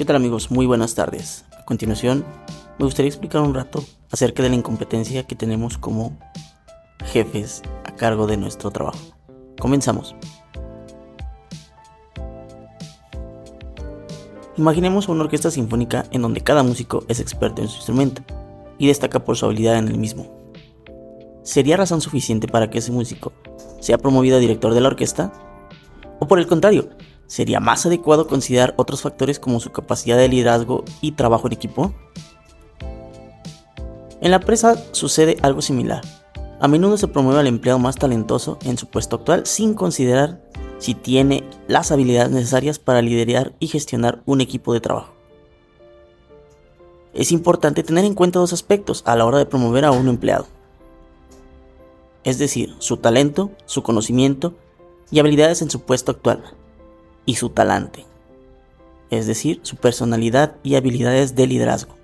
¿Qué tal amigos? Muy buenas tardes. A continuación, me gustaría explicar un rato acerca de la incompetencia que tenemos como jefes a cargo de nuestro trabajo. Comenzamos. Imaginemos una orquesta sinfónica en donde cada músico es experto en su instrumento y destaca por su habilidad en el mismo. ¿Sería razón suficiente para que ese músico sea promovido a director de la orquesta? ¿O por el contrario, ¿Sería más adecuado considerar otros factores como su capacidad de liderazgo y trabajo en equipo? En la empresa sucede algo similar. A menudo se promueve al empleado más talentoso en su puesto actual sin considerar si tiene las habilidades necesarias para liderar y gestionar un equipo de trabajo. Es importante tener en cuenta dos aspectos a la hora de promover a un empleado. Es decir, su talento, su conocimiento y habilidades en su puesto actual, y su talante, es decir, su personalidad y habilidades de liderazgo.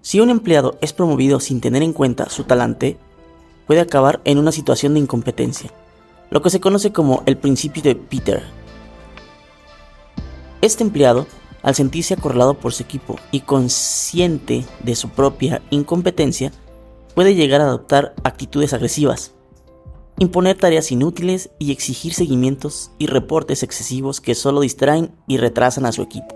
Si un empleado es promovido sin tener en cuenta su talante, puede acabar en una situación de incompetencia, lo que se conoce como el principio de Peter. Este empleado, al sentirse acorralado por su equipo y consciente de su propia incompetencia, puede llegar a adoptar actitudes agresivas, imponer tareas inútiles y exigir seguimientos y reportes excesivos que solo distraen y retrasan a su equipo.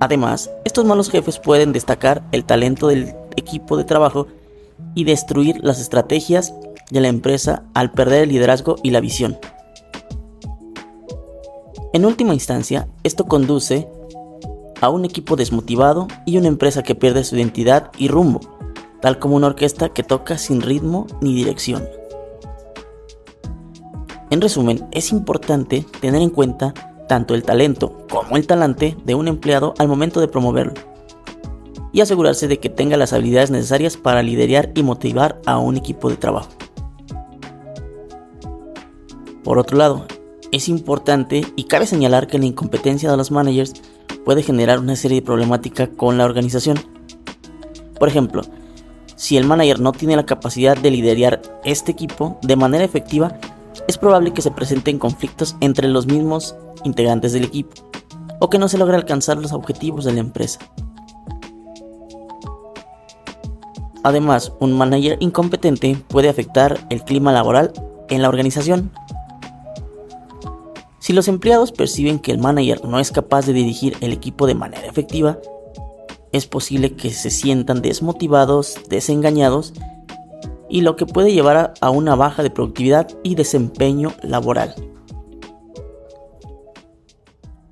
Además, estos malos jefes pueden destacar el talento del equipo de trabajo y destruir las estrategias de la empresa al perder el liderazgo y la visión. En última instancia, esto conduce a un equipo desmotivado y una empresa que pierde su identidad y rumbo, tal como una orquesta que toca sin ritmo ni dirección. En resumen, es importante tener en cuenta tanto el talento como el talante de un empleado al momento de promoverlo y asegurarse de que tenga las habilidades necesarias para liderar y motivar a un equipo de trabajo. Por otro lado, es importante y cabe señalar que la incompetencia de los managers puede generar una serie de problemáticas con la organización. Por ejemplo, si el manager no tiene la capacidad de liderar este equipo de manera efectiva, es probable que se presenten conflictos entre los mismos integrantes del equipo o que no se logre alcanzar los objetivos de la empresa. Además, un manager incompetente puede afectar el clima laboral en la organización. Si los empleados perciben que el manager no es capaz de dirigir el equipo de manera efectiva, es posible que se sientan desmotivados, desengañados y lo que puede llevar a una baja de productividad y desempeño laboral.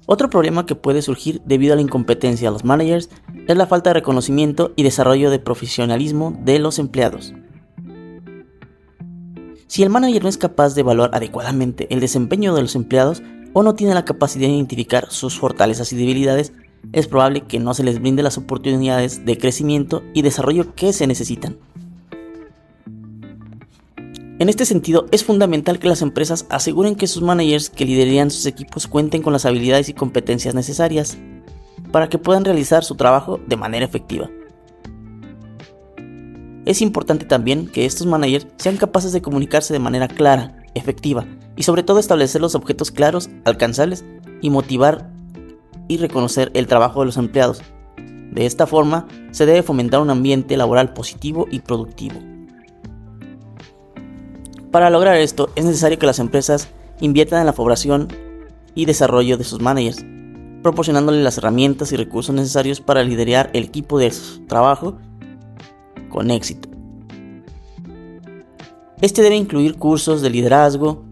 Otro problema que puede surgir debido a la incompetencia de los managers es la falta de reconocimiento y desarrollo de profesionalismo de los empleados. Si el manager no es capaz de evaluar adecuadamente el desempeño de los empleados o no tiene la capacidad de identificar sus fortalezas y debilidades, es probable que no se les brinde las oportunidades de crecimiento y desarrollo que se necesitan. En este sentido, es fundamental que las empresas aseguren que sus managers que lideran sus equipos cuenten con las habilidades y competencias necesarias para que puedan realizar su trabajo de manera efectiva. Es importante también que estos managers sean capaces de comunicarse de manera clara, efectiva y sobre todo establecer los objetos claros, alcanzables y motivar y reconocer el trabajo de los empleados. De esta forma, se debe fomentar un ambiente laboral positivo y productivo. Para lograr esto, es necesario que las empresas inviertan en la formación y desarrollo de sus managers, proporcionándoles las herramientas y recursos necesarios para liderar el equipo de su trabajo con éxito. Este debe incluir cursos de liderazgo,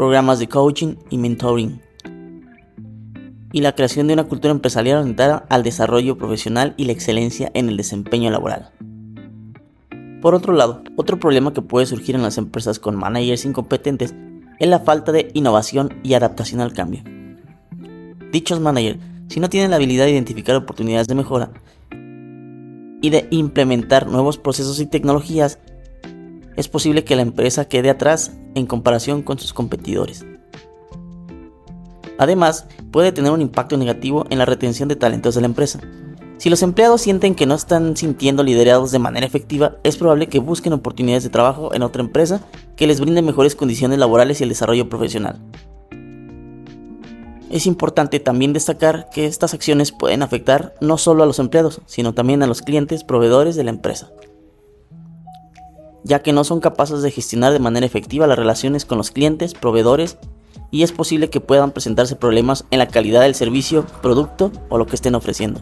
programas de coaching y mentoring, y la creación de una cultura empresarial orientada al desarrollo profesional y la excelencia en el desempeño laboral. Por otro lado, otro problema que puede surgir en las empresas con managers incompetentes es la falta de innovación y adaptación al cambio. Dichos managers, si no tienen la habilidad de identificar oportunidades de mejora y de implementar nuevos procesos y tecnologías, es posible que la empresa quede atrás en comparación con sus competidores. Además, puede tener un impacto negativo en la retención de talentos de la empresa, Si los empleados sienten que no están sintiendo liderados de manera efectiva, es probable que busquen oportunidades de trabajo en otra empresa que les brinde mejores condiciones laborales y el desarrollo profesional. Es importante también destacar que estas acciones pueden afectar no solo a los empleados, sino también a los clientes proveedores de la empresa, ya que no son capaces de gestionar de manera efectiva las relaciones con los clientes, proveedores, y es posible que puedan presentarse problemas en la calidad del servicio, producto o lo que estén ofreciendo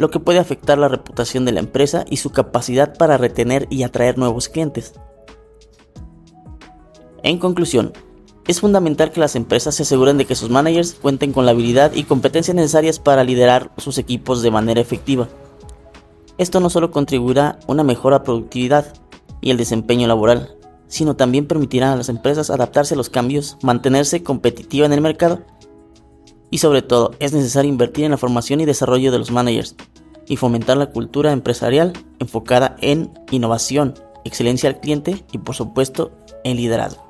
lo que puede afectar la reputación de la empresa y su capacidad para retener y atraer nuevos clientes. En conclusión, es fundamental que las empresas se aseguren de que sus managers cuenten con la habilidad y competencias necesarias para liderar sus equipos de manera efectiva. Esto no solo contribuirá a una mejora productividad y el desempeño laboral, sino también permitirá a las empresas adaptarse a los cambios, mantenerse competitiva en el mercado y sobre todo, es necesario invertir en la formación y desarrollo de los managers y fomentar la cultura empresarial enfocada en innovación, excelencia al cliente y por supuesto en liderazgo.